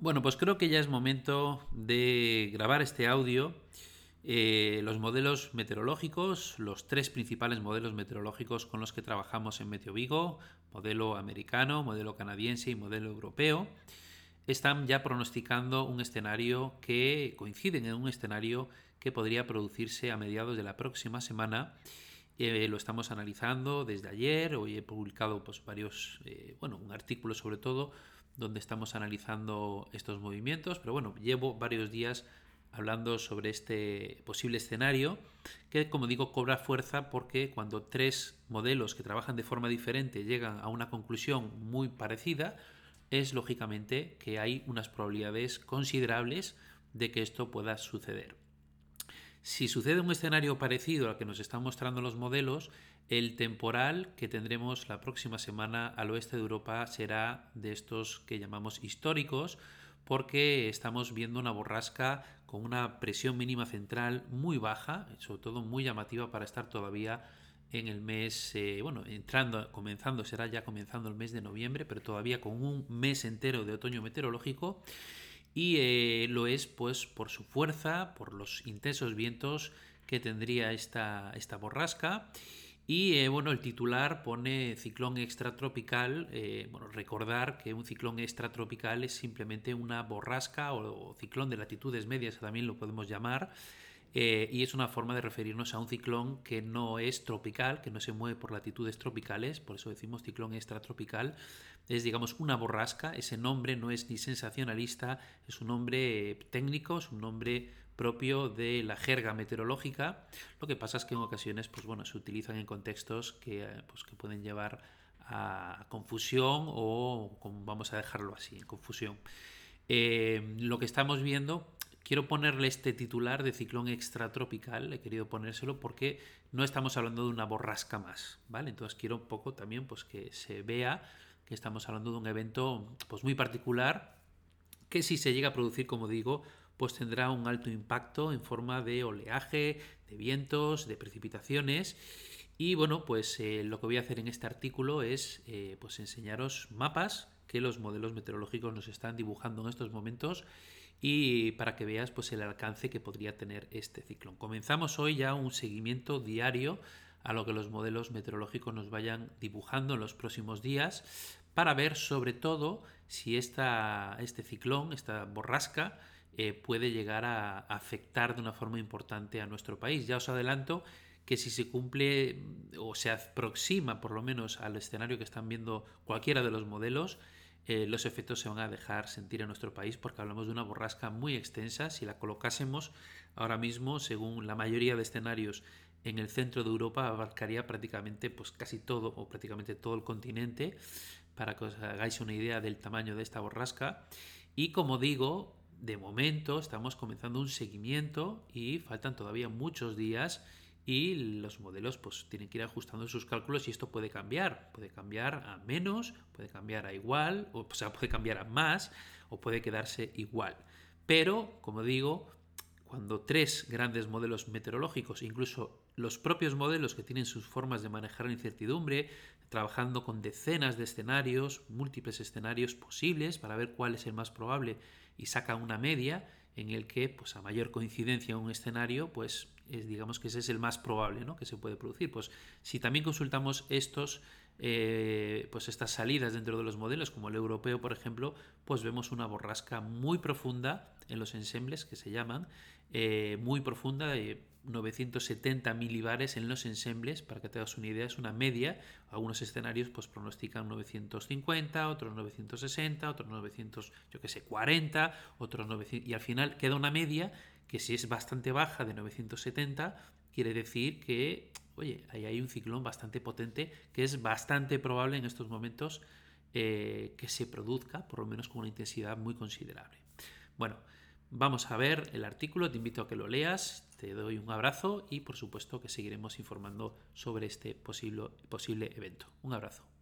Bueno, pues creo que ya es momento de grabar este audio. Eh, los modelos meteorológicos, los tres principales modelos meteorológicos con los que trabajamos en Meteo Vigo, modelo americano, modelo canadiense y modelo europeo, están ya pronosticando un escenario que coinciden en un escenario que podría producirse a mediados de la próxima semana. Eh, lo estamos analizando desde ayer, hoy he publicado pues, varios, eh, bueno, un artículo sobre todo donde estamos analizando estos movimientos, pero bueno, llevo varios días hablando sobre este posible escenario que, como digo, cobra fuerza porque cuando tres modelos que trabajan de forma diferente llegan a una conclusión muy parecida, es lógicamente que hay unas probabilidades considerables de que esto pueda suceder. Si sucede un escenario parecido al que nos están mostrando los modelos, el temporal que tendremos la próxima semana al oeste de Europa será de estos que llamamos históricos, porque estamos viendo una borrasca con una presión mínima central muy baja, sobre todo muy llamativa para estar todavía en el mes, eh, bueno, entrando, comenzando, será ya comenzando el mes de noviembre, pero todavía con un mes entero de otoño meteorológico y eh, lo es pues por su fuerza, por los intensos vientos que tendría esta, esta borrasca. Y eh, bueno, el titular pone ciclón extratropical. Eh, bueno, recordar que un ciclón extratropical es simplemente una borrasca o, o ciclón de latitudes medias, también lo podemos llamar, eh, y es una forma de referirnos a un ciclón que no es tropical, que no se mueve por latitudes tropicales, por eso decimos ciclón extratropical. Es, digamos, una borrasca. Ese nombre no es ni sensacionalista, es un nombre técnico, es un nombre propio de la jerga meteorológica. Lo que pasa es que en ocasiones, pues bueno, se utilizan en contextos que, pues, que pueden llevar a confusión o, vamos a dejarlo así, en confusión. Eh, lo que estamos viendo quiero ponerle este titular de ciclón extratropical, he querido ponérselo porque no estamos hablando de una borrasca más, ¿vale? Entonces quiero un poco también pues que se vea que estamos hablando de un evento pues muy particular que si se llega a producir, como digo, pues tendrá un alto impacto en forma de oleaje, de vientos, de precipitaciones. Y bueno, pues eh, lo que voy a hacer en este artículo es eh, pues enseñaros mapas que los modelos meteorológicos nos están dibujando en estos momentos y para que veas pues el alcance que podría tener este ciclón. Comenzamos hoy ya un seguimiento diario a lo que los modelos meteorológicos nos vayan dibujando en los próximos días para ver sobre todo si esta, este ciclón, esta borrasca, eh, puede llegar a afectar de una forma importante a nuestro país. Ya os adelanto que si se cumple o se aproxima por lo menos al escenario que están viendo cualquiera de los modelos, eh, los efectos se van a dejar sentir en nuestro país porque hablamos de una borrasca muy extensa. Si la colocásemos ahora mismo, según la mayoría de escenarios en el centro de Europa, abarcaría prácticamente pues, casi todo o prácticamente todo el continente, para que os hagáis una idea del tamaño de esta borrasca. Y como digo, de momento estamos comenzando un seguimiento y faltan todavía muchos días y los modelos pues tienen que ir ajustando sus cálculos y esto puede cambiar, puede cambiar a menos, puede cambiar a igual, o, sea, puede cambiar a más o puede quedarse igual. Pero, como digo, cuando tres grandes modelos meteorológicos, incluso los propios modelos que tienen sus formas de manejar la incertidumbre, trabajando con decenas de escenarios, múltiples escenarios posibles para ver cuál es el más probable y sacan una media en el que pues a mayor coincidencia en un escenario pues es, digamos que ese es el más probable ¿no? que se puede producir. Pues si también consultamos estos, eh, pues estas salidas dentro de los modelos, como el europeo, por ejemplo, pues vemos una borrasca muy profunda en los ensembles que se llaman, eh, muy profunda, de 970 milibares en los ensembles, para que te hagas una idea, es una media. Algunos escenarios pues pronostican 950, otros 960, otros 900, yo que sé, 40, otros 900, y al final queda una media que si es bastante baja de 970, quiere decir que, oye, ahí hay un ciclón bastante potente que es bastante probable en estos momentos eh, que se produzca, por lo menos con una intensidad muy considerable. Bueno, vamos a ver el artículo, te invito a que lo leas, te doy un abrazo y por supuesto que seguiremos informando sobre este posible, posible evento. Un abrazo.